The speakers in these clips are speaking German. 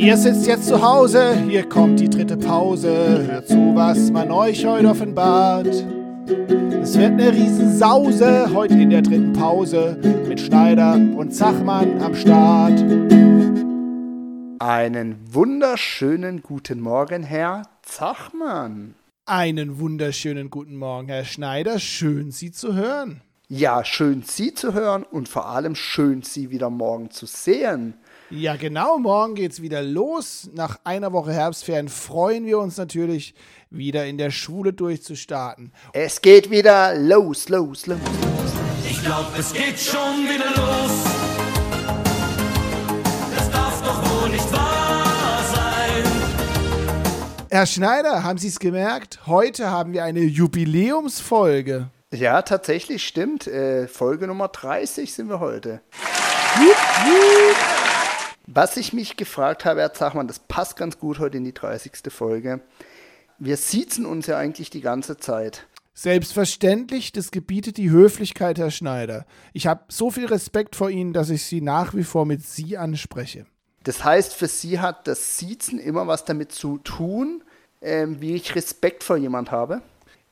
Ihr sitzt jetzt zu Hause, hier kommt die dritte Pause. Hört zu, was man euch heute offenbart. Es wird eine Riesensause heute in der dritten Pause mit Schneider und Zachmann am Start. Einen wunderschönen guten Morgen, Herr Zachmann. Einen wunderschönen guten Morgen, Herr Schneider. Schön, Sie zu hören. Ja, schön Sie zu hören und vor allem schön Sie wieder morgen zu sehen. Ja, genau. Morgen geht's wieder los. Nach einer Woche Herbstferien freuen wir uns natürlich, wieder in der Schule durchzustarten. Es geht wieder los, los, los, los. Ich glaub, es geht schon wieder los. Das darf doch wohl nicht wahr sein. Herr Schneider, haben Sie es gemerkt? Heute haben wir eine Jubiläumsfolge. Ja, tatsächlich stimmt. Äh, Folge Nummer 30 sind wir heute. Was ich mich gefragt habe, Herr Zachmann, das passt ganz gut heute in die 30. Folge. Wir siezen uns ja eigentlich die ganze Zeit. Selbstverständlich, das gebietet die Höflichkeit, Herr Schneider. Ich habe so viel Respekt vor Ihnen, dass ich Sie nach wie vor mit Sie anspreche. Das heißt, für Sie hat das Siezen immer was damit zu tun, ähm, wie ich Respekt vor jemand habe.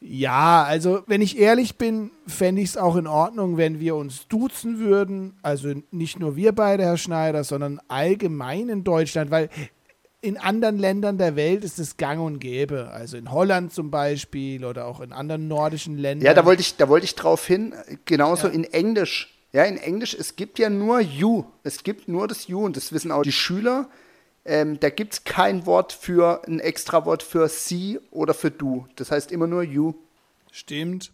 Ja, also wenn ich ehrlich bin, fände ich es auch in Ordnung, wenn wir uns duzen würden. Also nicht nur wir beide, Herr Schneider, sondern allgemein in Deutschland, weil in anderen Ländern der Welt ist es gang und gäbe. Also in Holland zum Beispiel oder auch in anderen nordischen Ländern. Ja, da wollte ich, da wollte ich drauf hin. Genauso Ja. in Englisch. Ja, in Englisch, es gibt ja nur you. Es gibt nur das you und das wissen auch die Schüler. Ähm, da gibt es kein Wort für, ein extra Wort für sie oder für du. Das heißt immer nur you. Stimmt.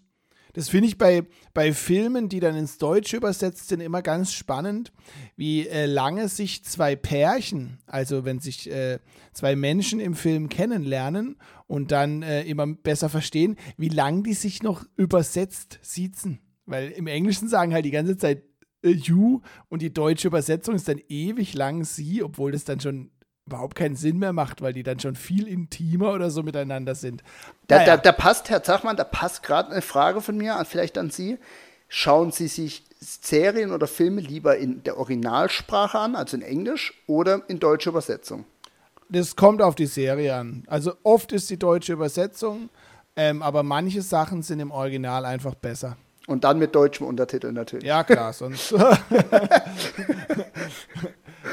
Das finde ich bei, bei Filmen, die dann ins Deutsche übersetzt sind, immer ganz spannend, wie äh, lange sich zwei Pärchen, also wenn sich äh, zwei Menschen im Film kennenlernen und dann äh, immer besser verstehen, wie lang die sich noch übersetzt siezen. Weil im Englischen sagen halt die ganze Zeit äh, you und die deutsche Übersetzung ist dann ewig lang sie, obwohl das dann schon überhaupt keinen Sinn mehr macht, weil die dann schon viel intimer oder so miteinander sind. Da, Naja. da, da passt, Herr Zachmann, da passt gerade eine Frage von mir, an- vielleicht an Sie. Schauen Sie sich Serien oder Filme lieber in der Originalsprache an, also in Englisch, oder in deutscher Übersetzung? Das kommt auf die Serie an. Also oft ist die deutsche Übersetzung, ähm, aber manche Sachen sind im Original einfach besser. Und dann mit deutschem Untertitel natürlich. Ja, klar, sonst.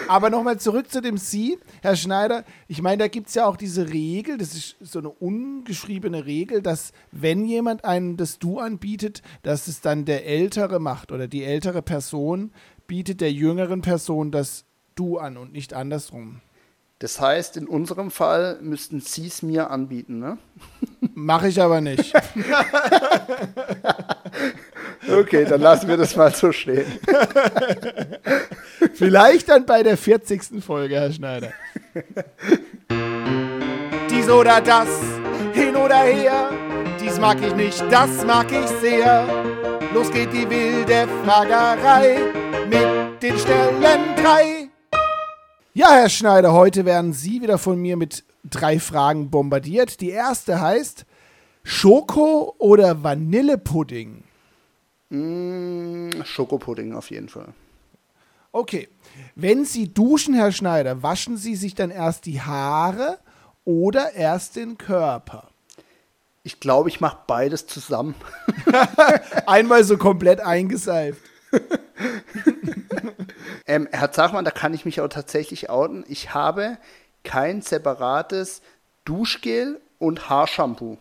aber nochmal zurück zu dem Sie, Herr Schneider. Ich meine, da gibt es ja auch diese Regel, das ist so eine ungeschriebene Regel, dass wenn jemand einem das Du anbietet, dass es dann der Ältere macht oder die ältere Person bietet der jüngeren Person das Du an und nicht andersrum. Das heißt, in unserem Fall müssten Sie es mir anbieten, ne? Mache ich aber nicht. Okay, dann lassen wir das mal so stehen. Vielleicht dann bei der 40. Folge, Herr Schneider. Dies oder das, hin oder her, dies mag ich nicht, das mag ich sehr. Los geht die wilde Fragerei mit den Stellen drei. Ja, Herr Schneider, heute werden Sie wieder von mir mit drei Fragen bombardiert. Die erste heißt Schoko oder Vanillepudding? Mm, Schokopudding auf jeden Fall. Okay. Wenn Sie duschen, Herr Schneider, waschen Sie sich dann erst die Haare oder erst den Körper? Ich glaube, ich mache beides zusammen. Einmal so komplett eingeseift. Ähm, Herr Zachmann, da kann ich mich auch tatsächlich outen. Ich habe kein separates Duschgel und Haarshampoo,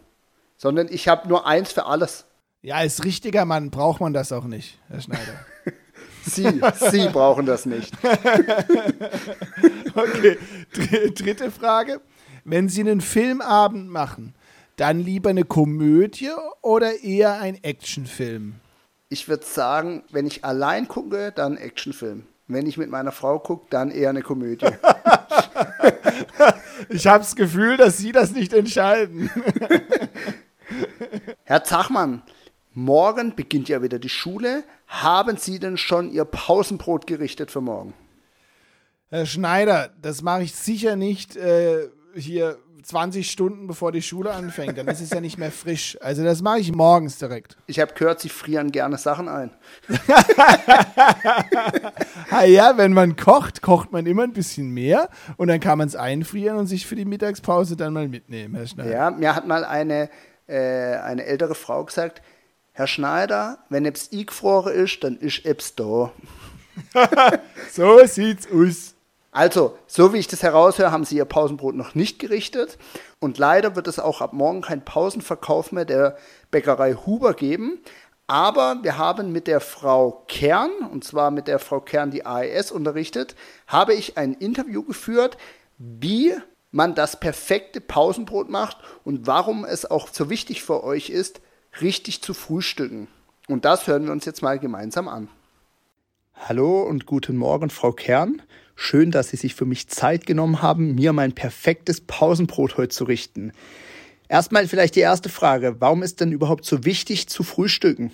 sondern ich habe nur eins für alles. Ja, als richtiger Mann braucht man das auch nicht, Herr Schneider. Sie, Sie brauchen das nicht. Okay, dr dritte Frage. Wenn Sie einen Filmabend machen, dann lieber eine Komödie oder eher ein Actionfilm? Ich würde sagen, wenn ich allein gucke, dann Actionfilm. Wenn ich mit meiner Frau gucke, dann eher eine Komödie. Ich habe das Gefühl, dass Sie das nicht entscheiden. Herr Zachmann, morgen beginnt ja wieder die Schule. Haben Sie denn schon Ihr Pausenbrot gerichtet für morgen? Herr Schneider, das mache ich sicher nicht äh, hier 20 Stunden bevor die Schule anfängt. Dann ist es ja nicht mehr frisch. Also das mache ich morgens direkt. Ich habe gehört, sie frieren gerne Sachen ein. Ah ja, wenn man kocht, kocht man immer ein bisschen mehr und dann kann man es einfrieren und sich für die Mittagspause dann mal mitnehmen, Herr Schneider. Ja, mir hat mal eine, äh, eine ältere Frau gesagt, Herr Schneider, wenn etwas eingefroren ist, dann ist etwas da. So sieht's aus. Also, so wie ich das heraushöre, haben sie ihr Pausenbrot noch nicht gerichtet. Und leider wird es auch ab morgen keinen Pausenverkauf mehr der Bäckerei Huber geben. Aber wir haben mit der Frau Kern, und zwar mit der Frau Kern, die AES unterrichtet, habe ich ein Interview geführt, wie man das perfekte Pausenbrot macht und warum es auch so wichtig für euch ist, richtig zu frühstücken. Und das hören wir uns jetzt mal gemeinsam an. Hallo und guten Morgen, Frau Kern. Schön, dass Sie sich für mich Zeit genommen haben, mir mein perfektes Pausenbrot heute zu richten. Erstmal vielleicht die erste Frage. Warum ist denn überhaupt so wichtig zu frühstücken?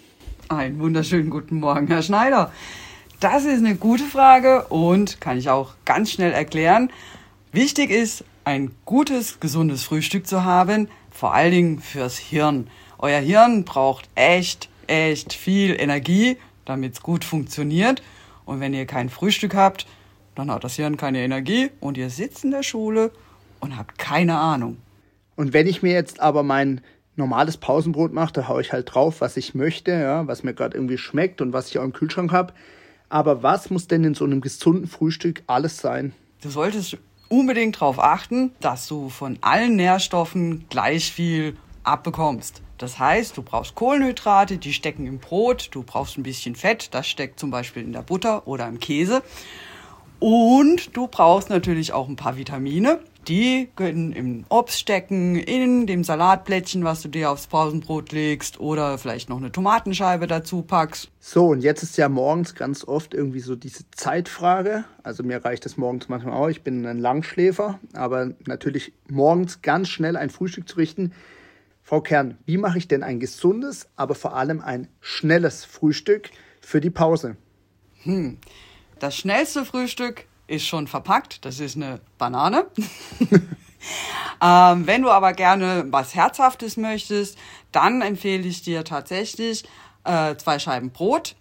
Einen wunderschönen guten Morgen, Herr Schneider. Das ist eine gute Frage und kann ich auch ganz schnell erklären. Wichtig ist, ein gutes, gesundes Frühstück zu haben, vor allen Dingen fürs Hirn. Euer Hirn braucht echt, echt viel Energie, damit es gut funktioniert. Und wenn ihr kein Frühstück habt, dann hat das Hirn keine Energie und ihr sitzt in der Schule und habt keine Ahnung. Und wenn ich mir jetzt aber mein normales Pausenbrot mache, da haue ich halt drauf, was ich möchte, ja, was mir gerade irgendwie schmeckt und was ich auch im Kühlschrank habe. Aber was muss denn in so einem gesunden Frühstück alles sein? Du solltest unbedingt darauf achten, dass du von allen Nährstoffen gleich viel abbekommst. Das heißt, du brauchst Kohlenhydrate, die stecken im Brot, du brauchst ein bisschen Fett, das steckt zum Beispiel in der Butter oder im Käse. Und du brauchst natürlich auch ein paar Vitamine. Die können im Obst stecken, in dem Salatblättchen, was du dir aufs Pausenbrot legst oder vielleicht noch eine Tomatenscheibe dazu packst. So, und jetzt ist ja morgens ganz oft irgendwie so diese Zeitfrage. Also mir reicht es morgens manchmal auch. Ich bin ein Langschläfer, aber natürlich morgens ganz schnell ein Frühstück zu richten. Frau Kern, wie mache ich denn ein gesundes, aber vor allem ein schnelles Frühstück für die Pause? Das schnellste Frühstück ist schon verpackt. Das ist eine Banane. ähm, wenn du aber gerne was Herzhaftes möchtest, dann empfehle ich dir tatsächlich äh, zwei Scheiben Brot.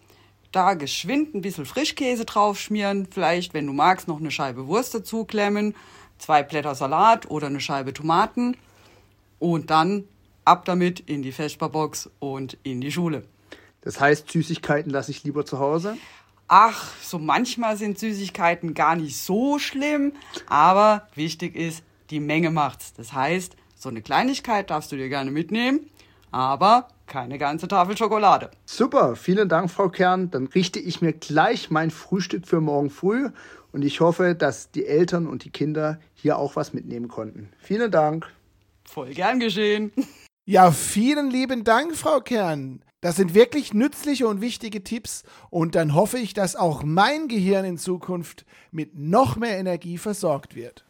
Da geschwind ein bisschen Frischkäse drauf schmieren. Vielleicht, wenn du magst, noch eine Scheibe Wurst dazu klemmen. Zwei Blätter Salat oder eine Scheibe Tomaten. Und dann ab damit in die Vesperbox und in die Schule. Das heißt, Süßigkeiten lasse ich lieber zu Hause. Ach, so manchmal sind Süßigkeiten gar nicht so schlimm, aber wichtig ist, die Menge macht's. Das heißt, so eine Kleinigkeit darfst du dir gerne mitnehmen, aber keine ganze Tafel Schokolade. Super, vielen Dank, Frau Kern. Dann richte ich mir gleich mein Frühstück für morgen früh und ich hoffe, dass die Eltern und die Kinder hier auch was mitnehmen konnten. Vielen Dank. Voll gern geschehen. Ja, vielen lieben Dank, Frau Kern. Das sind wirklich nützliche und wichtige Tipps und dann hoffe ich, dass auch mein Gehirn in Zukunft mit noch mehr Energie versorgt wird.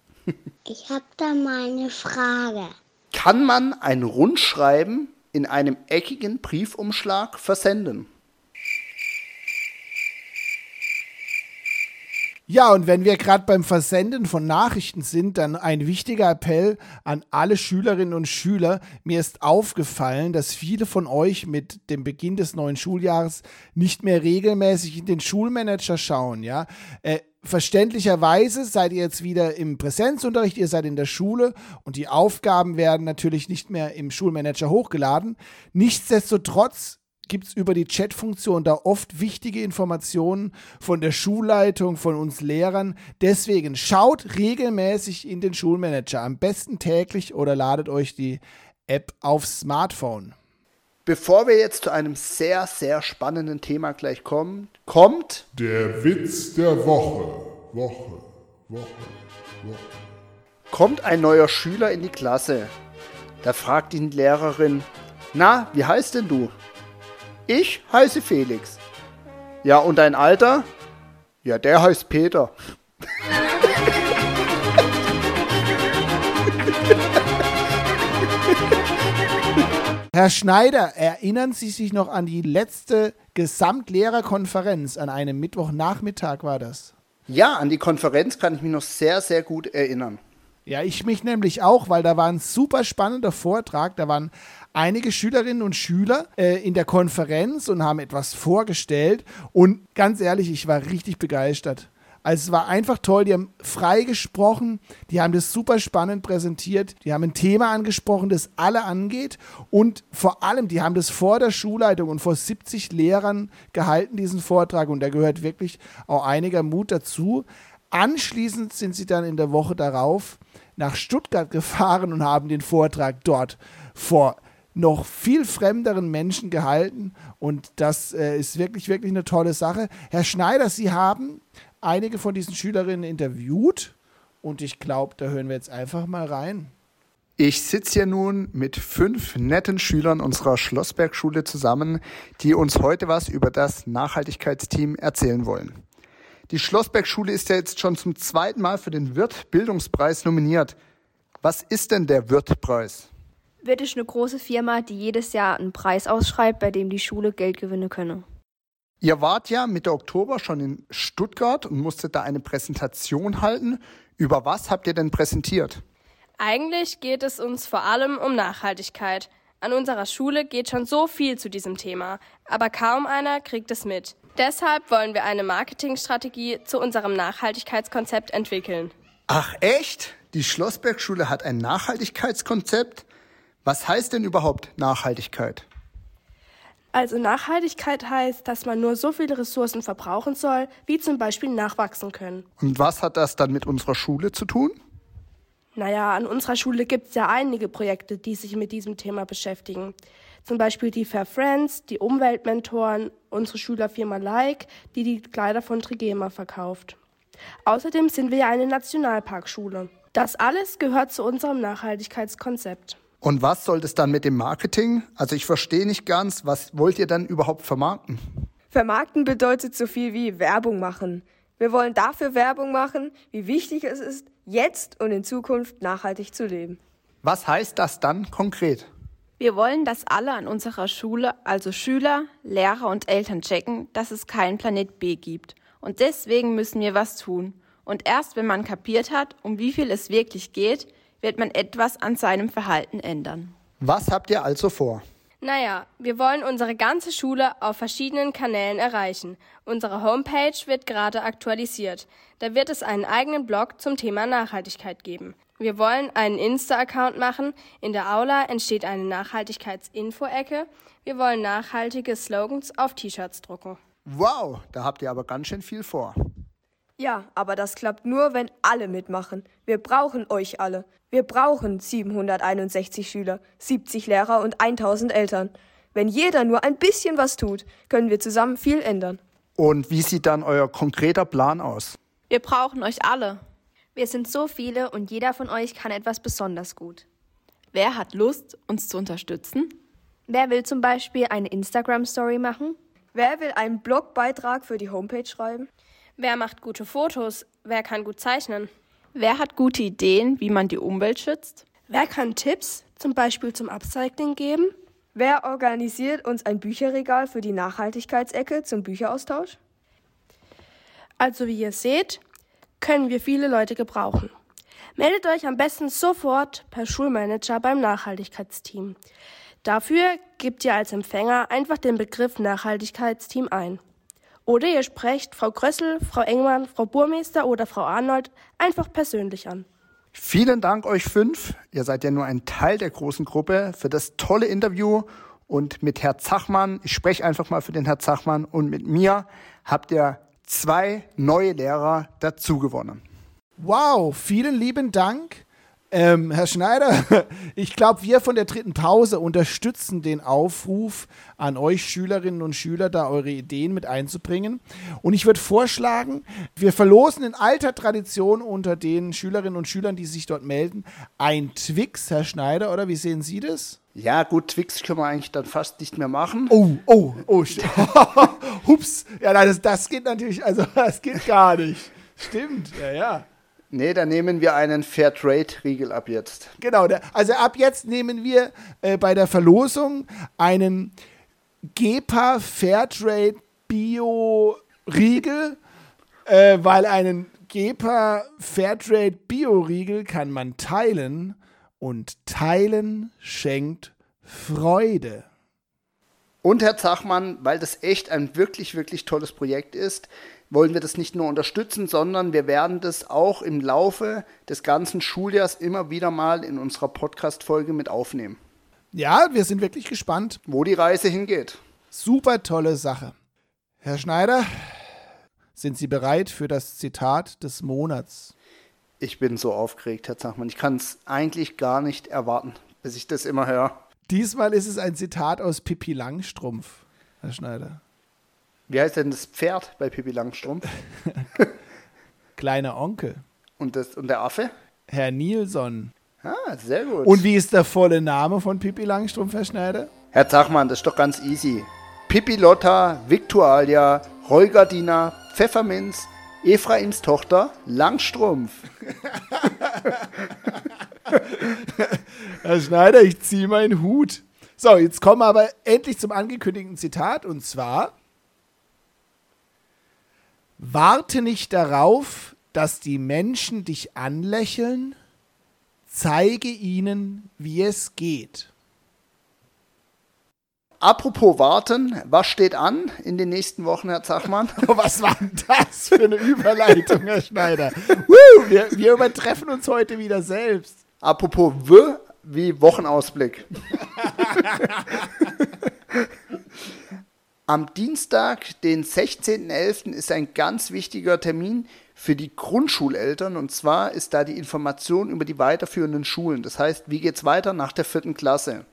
Ich habe da mal eine Frage. Kann man ein Rundschreiben in einem eckigen Briefumschlag versenden? Ja, und wenn wir gerade beim Versenden von Nachrichten sind, dann ein wichtiger Appell an alle Schülerinnen und Schüler. Mir ist aufgefallen, dass viele von euch mit dem Beginn des neuen Schuljahres nicht mehr regelmäßig in den Schulmanager schauen, ja. Äh, Verständlicherweise seid ihr jetzt wieder im Präsenzunterricht, ihr seid in der Schule und die Aufgaben werden natürlich nicht mehr im Schulmanager hochgeladen. Nichtsdestotrotz gibt es über die Chat-Funktion da oft wichtige Informationen von der Schulleitung, von uns Lehrern. Deswegen schaut regelmäßig in den Schulmanager, am besten täglich oder ladet euch die App aufs Smartphone. Bevor wir jetzt zu einem sehr, sehr spannenden Thema gleich kommen, kommt Der Witz der Woche. Woche, Woche, Woche. kommt ein neuer Schüler in die Klasse. Da fragt ihn die Lehrerin, na, wie heißt denn du? Ich heiße Felix. Ja, und dein Alter? Ja, der heißt Peter. Herr Schneider, erinnern Sie sich noch an die letzte Gesamtlehrerkonferenz? An einem Mittwochnachmittag war das. Ja, an die Konferenz kann ich mich noch sehr, sehr gut erinnern. Ja, ich mich nämlich auch, weil da war ein super spannender Vortrag. Da waren einige Schülerinnen und Schüler äh, in der Konferenz und haben etwas vorgestellt. Und ganz ehrlich, ich war richtig begeistert. Also es war einfach toll, die haben frei gesprochen, die haben das super spannend präsentiert, die haben ein Thema angesprochen, das alle angeht und vor allem, die haben das vor der Schulleitung und vor 70 Lehrern gehalten, diesen Vortrag und da gehört wirklich auch einiger Mut dazu. Anschließend sind sie dann in der Woche darauf nach Stuttgart gefahren und haben den Vortrag dort vor noch viel fremderen Menschen gehalten und das äh, ist wirklich, wirklich eine tolle Sache. Herr Schneider, Sie haben einige von diesen Schülerinnen interviewt und ich glaube, da hören wir jetzt einfach mal rein. Ich sitze hier nun mit fünf netten Schülern unserer Schlossbergschule zusammen, die uns heute was über das Nachhaltigkeitsteam erzählen wollen. Die Schlossbergschule ist ja jetzt schon zum zweiten Mal für den Wirt-Bildungspreis nominiert. Was ist denn der Wirt-Preis? Wirt ist eine große Firma, die jedes Jahr einen Preis ausschreibt, bei dem die Schule Geld gewinnen könne. Ihr wart ja Mitte Oktober schon in Stuttgart und musstet da eine Präsentation halten. Über was habt ihr denn präsentiert? Eigentlich geht es uns vor allem um Nachhaltigkeit. An unserer Schule geht schon so viel zu diesem Thema, aber kaum einer kriegt es mit. Deshalb wollen wir eine Marketingstrategie zu unserem Nachhaltigkeitskonzept entwickeln. Ach echt? Die Schlossbergschule hat ein Nachhaltigkeitskonzept? Was heißt denn überhaupt Nachhaltigkeit? Also Nachhaltigkeit heißt, dass man nur so viele Ressourcen verbrauchen soll, wie zum Beispiel nachwachsen können. Und was hat das dann mit unserer Schule zu tun? Naja, an unserer Schule gibt es ja einige Projekte, die sich mit diesem Thema beschäftigen. Zum Beispiel die Fair Friends, die Umweltmentoren, unsere Schülerfirma Like, die die Kleider von Trigema verkauft. Außerdem sind wir ja eine Nationalparkschule. Das alles gehört zu unserem Nachhaltigkeitskonzept. Und was soll das dann mit dem Marketing? Also ich verstehe nicht ganz, was wollt ihr dann überhaupt vermarkten? Vermarkten bedeutet so viel wie Werbung machen. Wir wollen dafür Werbung machen, wie wichtig es ist, jetzt und in Zukunft nachhaltig zu leben. Was heißt das dann konkret? Wir wollen, dass alle an unserer Schule, also Schüler, Lehrer und Eltern checken, dass es keinen Planet B gibt. Und deswegen müssen wir was tun. Und erst wenn man kapiert hat, um wie viel es wirklich geht, wird man etwas an seinem Verhalten ändern. Was habt ihr also vor? Naja, wir wollen unsere ganze Schule auf verschiedenen Kanälen erreichen. Unsere Homepage wird gerade aktualisiert. Da wird es einen eigenen Blog zum Thema Nachhaltigkeit geben. Wir wollen einen Insta-Account machen. In der Aula entsteht eine Nachhaltigkeitsinfo-Ecke. Wir wollen nachhaltige Slogans auf T-Shirts drucken. Wow, da habt ihr aber ganz schön viel vor. Ja, aber das klappt nur, wenn alle mitmachen. Wir brauchen euch alle. Wir brauchen 761 Schüler, 70 Lehrer und 1000 Eltern. Wenn jeder nur ein bisschen was tut, können wir zusammen viel ändern. Und wie sieht dann euer konkreter Plan aus? Wir brauchen euch alle. Wir sind so viele und jeder von euch kann etwas besonders gut. Wer hat Lust, uns zu unterstützen? Wer will zum Beispiel eine Instagram-Story machen? Wer will einen Blogbeitrag für die Homepage schreiben? Wer macht gute Fotos? Wer kann gut zeichnen? Wer hat gute Ideen, wie man die Umwelt schützt? Wer kann Tipps, zum Beispiel zum Upcycling, geben? Wer organisiert uns ein Bücherregal für die Nachhaltigkeitsecke zum Bücheraustausch? Also wie ihr seht, können wir viele Leute gebrauchen. Meldet euch am besten sofort per Schulmanager beim Nachhaltigkeitsteam. Dafür gebt ihr als Empfänger einfach den Begriff Nachhaltigkeitsteam ein. Oder ihr sprecht Frau Krössel, Frau Engmann, Frau Burmeister oder Frau Arnold einfach persönlich an. Vielen Dank euch fünf. Ihr seid ja nur ein Teil der großen Gruppe für das tolle Interview. Und mit Herr Zachmann, ich spreche einfach mal für den Herr Zachmann, und mit mir habt ihr zwei neue Lehrer dazu gewonnen. Wow, vielen lieben Dank. Ähm, Herr Schneider, ich glaube, wir von der dritten Pause unterstützen den Aufruf an euch Schülerinnen und Schüler, da eure Ideen mit einzubringen. Und ich würde vorschlagen, wir verlosen in alter Tradition unter den Schülerinnen und Schülern, die sich dort melden, ein Twix, Herr Schneider, oder wie sehen Sie das? Ja, gut, Twix können wir eigentlich dann fast nicht mehr machen. Oh, oh, oh, hups. Ja, das, das geht natürlich, also das geht gar nicht. Stimmt, ja, ja. Nee, da nehmen wir einen Fairtrade-Riegel ab jetzt. Genau, also ab jetzt nehmen wir äh, bei der Verlosung einen GEPA Fairtrade Bio-Riegel, äh, weil einen Gepa Fairtrade Bio-Riegel kann man teilen und teilen schenkt Freude. Und Herr Zachmann, weil das echt ein wirklich, wirklich tolles Projekt ist, wollen wir das nicht nur unterstützen, sondern wir werden das auch im Laufe des ganzen Schuljahrs immer wieder mal in unserer Podcast-Folge mit aufnehmen. Ja, wir sind wirklich gespannt. Wo die Reise hingeht. Super tolle Sache. Herr Schneider, sind Sie bereit für das Zitat des Monats? Ich bin so aufgeregt, Herr Zachmann. Ich kann es eigentlich gar nicht erwarten, bis ich das immer höre. Diesmal ist es ein Zitat aus Pippi Langstrumpf, Herr Schneider. Wie heißt denn das Pferd bei Pippi Langstrumpf? Kleiner Onkel. Und, das, und der Affe? Herr Nilsson. Ah, sehr gut. Und wie ist der volle Name von Pippi Langstrumpf, Herr Schneider? Herr Zachmann, das ist doch ganz easy. Pippi Lotta, Victualia, Heugardina, Pfefferminz, Ephraims Tochter, Langstrumpf. Herr Schneider, ich ziehe meinen Hut. So, jetzt kommen wir aber endlich zum angekündigten Zitat und zwar: Warte nicht darauf, dass die Menschen dich anlächeln, zeige ihnen, wie es geht. Apropos warten, was steht an in den nächsten Wochen, Herr Zachmann? Was war denn das für eine Überleitung, Herr Schneider? Woo, wir, wir übertreffen uns heute wieder selbst. Apropos W wie Wochenausblick. Am Dienstag, den 16.11., ist ein ganz wichtiger Termin für die Grundschuleltern und zwar ist da die Information über die weiterführenden Schulen. Das heißt, wie geht's weiter nach der vierten Klasse?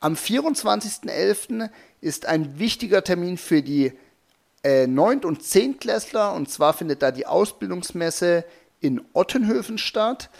Am 24.11. ist ein wichtiger Termin für die äh, 9. und 10. Klässler und zwar findet da die Ausbildungsmesse in Ottenhöfen statt.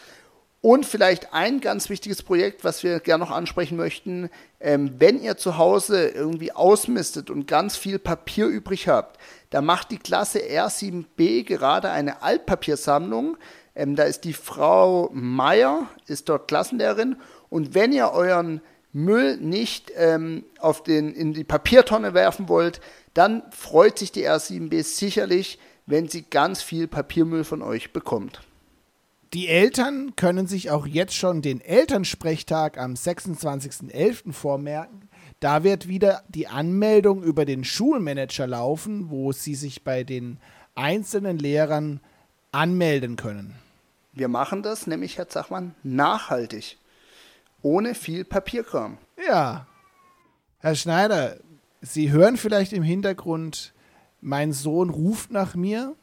Und vielleicht ein ganz wichtiges Projekt, was wir gerne noch ansprechen möchten, ähm, wenn ihr zu Hause irgendwie ausmistet und ganz viel Papier übrig habt, da macht die Klasse R7b gerade eine Altpapiersammlung. Ähm, da ist die Frau Meier, ist dort Klassenlehrerin. Und wenn ihr euren Müll nicht ähm, auf den, in die Papiertonne werfen wollt, dann freut sich die R7b sicherlich, wenn sie ganz viel Papiermüll von euch bekommt. Die Eltern können sich auch jetzt schon den Elternsprechtag am 26.11. vormerken. Da wird wieder die Anmeldung über den Schulmanager laufen, wo sie sich bei den einzelnen Lehrern anmelden können. Wir machen das nämlich, Herr Zachmann, nachhaltig. Ohne viel Papierkram. Ja. Herr Schneider, Sie hören vielleicht im Hintergrund, mein Sohn ruft nach mir.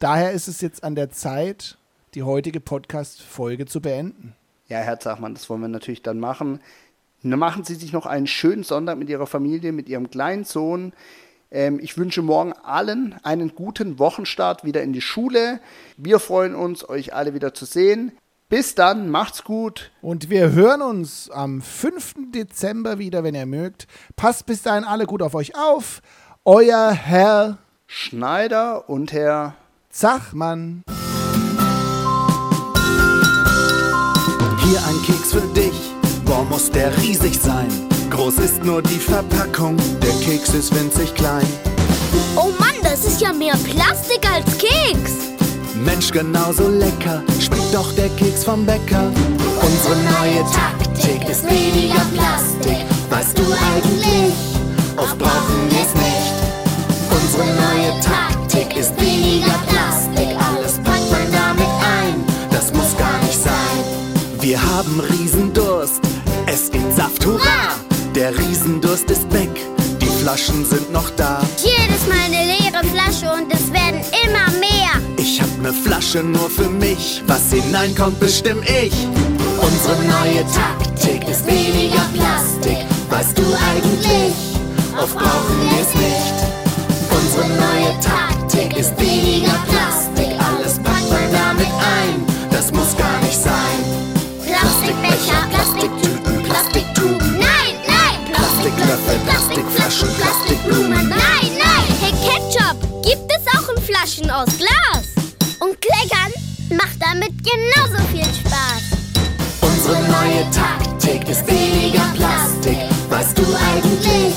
Daher ist es jetzt an der Zeit, die heutige Podcast-Folge zu beenden. Ja, Herr Zachmann, das wollen wir natürlich dann machen. Machen Sie sich noch einen schönen Sonntag mit Ihrer Familie, mit Ihrem kleinen Sohn. Ähm, ich wünsche morgen allen einen guten Wochenstart wieder in die Schule. Wir freuen uns, euch alle wieder zu sehen. Bis dann, macht's gut. Und wir hören uns am 5. Dezember wieder, wenn ihr mögt. Passt bis dahin alle gut auf euch auf. Euer Herr Schneider und Herr Zachmann. Keks für dich. Boah, muss der riesig sein. Groß ist nur die Verpackung. Der Keks ist winzig klein. Oh Mann, das ist ja mehr Plastik als Keks. Mensch, genauso lecker. Schmeckt doch der Keks vom Bäcker. Unsere neue Taktik ist weniger Plastik. Weißt du eigentlich? Oft brauchen wir's nicht. Unsere neue Taktik ist weniger Plastik. Haben Riesendurst. Es gibt Saft, hurra! Der Riesendurst ist weg. Die Flaschen sind noch da. Jedes Mal eine leere Flasche und es werden immer mehr. Ich hab ne Flasche nur für mich. Was hineinkommt, bestimm ich. Unsere neue Taktik ist weniger Plastik. Weißt du eigentlich? Oft brauchen wir's nicht. Unsere neue Taktik ist weniger Plastik. Flaschen aus Glas? Und Kleckern macht damit genauso viel Spaß. Unsere neue Taktik ist weniger Plastik. Weißt du eigentlich?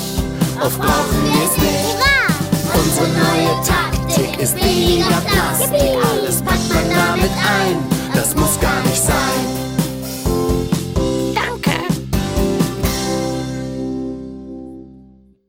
Oft brauchen wir's nicht. Hurra! Unsere neue Taktik ist weniger Plastik. Alles packt man damit ein. Das muss gar